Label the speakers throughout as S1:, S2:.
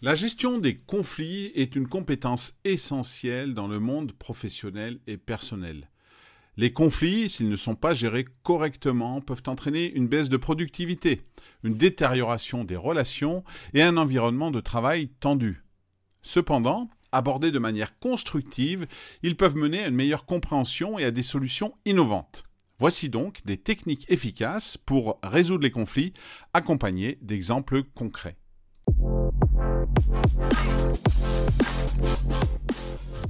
S1: La gestion des conflits est une compétence essentielle dans le monde professionnel et personnel. Les conflits, s'ils ne sont pas gérés correctement, peuvent entraîner une baisse de productivité, une détérioration des relations et un environnement de travail tendu. Cependant, abordés de manière constructive, ils peuvent mener à une meilleure compréhension et à des solutions innovantes. Voici donc des techniques efficaces pour résoudre les conflits, accompagnés d'exemples concrets.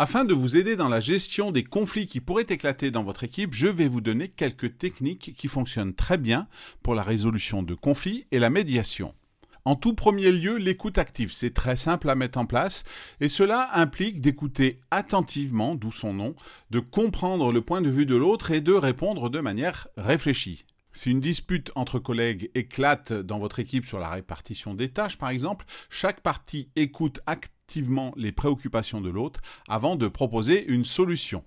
S1: Afin de vous aider dans la gestion des conflits qui pourraient éclater dans votre équipe, je vais vous donner quelques techniques qui fonctionnent très bien pour la résolution de conflits et la médiation. En tout premier lieu, l'écoute active. C'est très simple à mettre en place et cela implique d'écouter attentivement, d'où son nom, de comprendre le point de vue de l'autre et de répondre de manière réfléchie. Si une dispute entre collègues éclate dans votre équipe sur la répartition des tâches, par exemple, chaque partie écoute activement les préoccupations de l'autre avant de proposer une solution.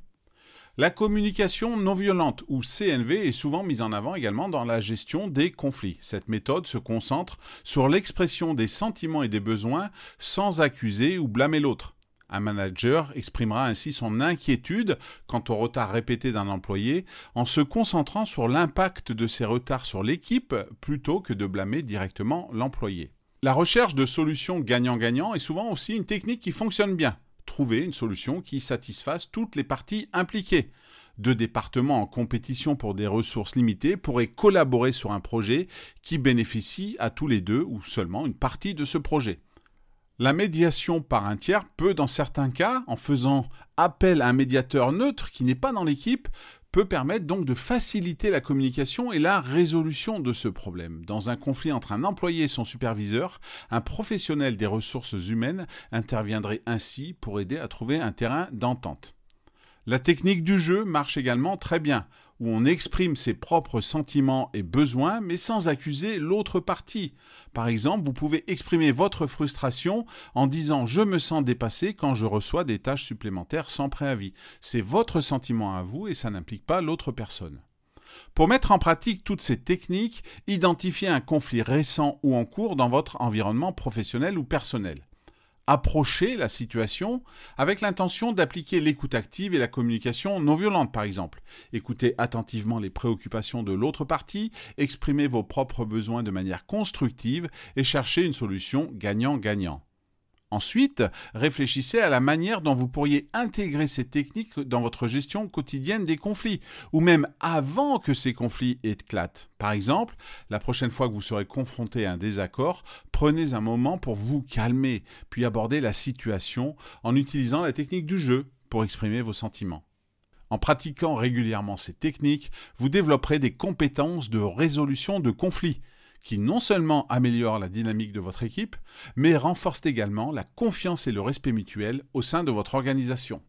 S1: La communication non violente ou CNV est souvent mise en avant également dans la gestion des conflits. Cette méthode se concentre sur l'expression des sentiments et des besoins sans accuser ou blâmer l'autre. Un manager exprimera ainsi son inquiétude quant au retard répété d'un employé en se concentrant sur l'impact de ces retards sur l'équipe plutôt que de blâmer directement l'employé. La recherche de solutions gagnant-gagnant est souvent aussi une technique qui fonctionne bien. Trouver une solution qui satisfasse toutes les parties impliquées. Deux départements en compétition pour des ressources limitées pourraient collaborer sur un projet qui bénéficie à tous les deux ou seulement une partie de ce projet. La médiation par un tiers peut, dans certains cas, en faisant appel à un médiateur neutre qui n'est pas dans l'équipe, peut permettre donc de faciliter la communication et la résolution de ce problème. Dans un conflit entre un employé et son superviseur, un professionnel des ressources humaines interviendrait ainsi pour aider à trouver un terrain d'entente. La technique du jeu marche également très bien où on exprime ses propres sentiments et besoins, mais sans accuser l'autre partie. Par exemple, vous pouvez exprimer votre frustration en disant je me sens dépassé quand je reçois des tâches supplémentaires sans préavis. C'est votre sentiment à vous et ça n'implique pas l'autre personne. Pour mettre en pratique toutes ces techniques, identifiez un conflit récent ou en cours dans votre environnement professionnel ou personnel approcher la situation avec l'intention d'appliquer l'écoute active et la communication non violente, par exemple. Écoutez attentivement les préoccupations de l'autre partie, exprimez vos propres besoins de manière constructive et cherchez une solution gagnant-gagnant. Ensuite, réfléchissez à la manière dont vous pourriez intégrer ces techniques dans votre gestion quotidienne des conflits, ou même avant que ces conflits éclatent. Par exemple, la prochaine fois que vous serez confronté à un désaccord, prenez un moment pour vous calmer, puis aborder la situation en utilisant la technique du jeu pour exprimer vos sentiments. En pratiquant régulièrement ces techniques, vous développerez des compétences de résolution de conflits qui non seulement améliore la dynamique de votre équipe, mais renforce également la confiance et le respect mutuel au sein de votre organisation.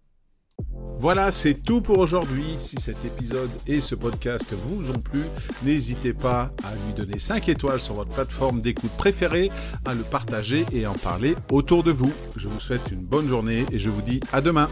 S1: Voilà, c'est tout pour aujourd'hui. Si cet épisode et ce podcast vous ont plu, n'hésitez pas à lui donner 5 étoiles sur votre plateforme d'écoute préférée, à le partager et en parler autour de vous. Je vous souhaite une bonne journée et je vous dis à demain.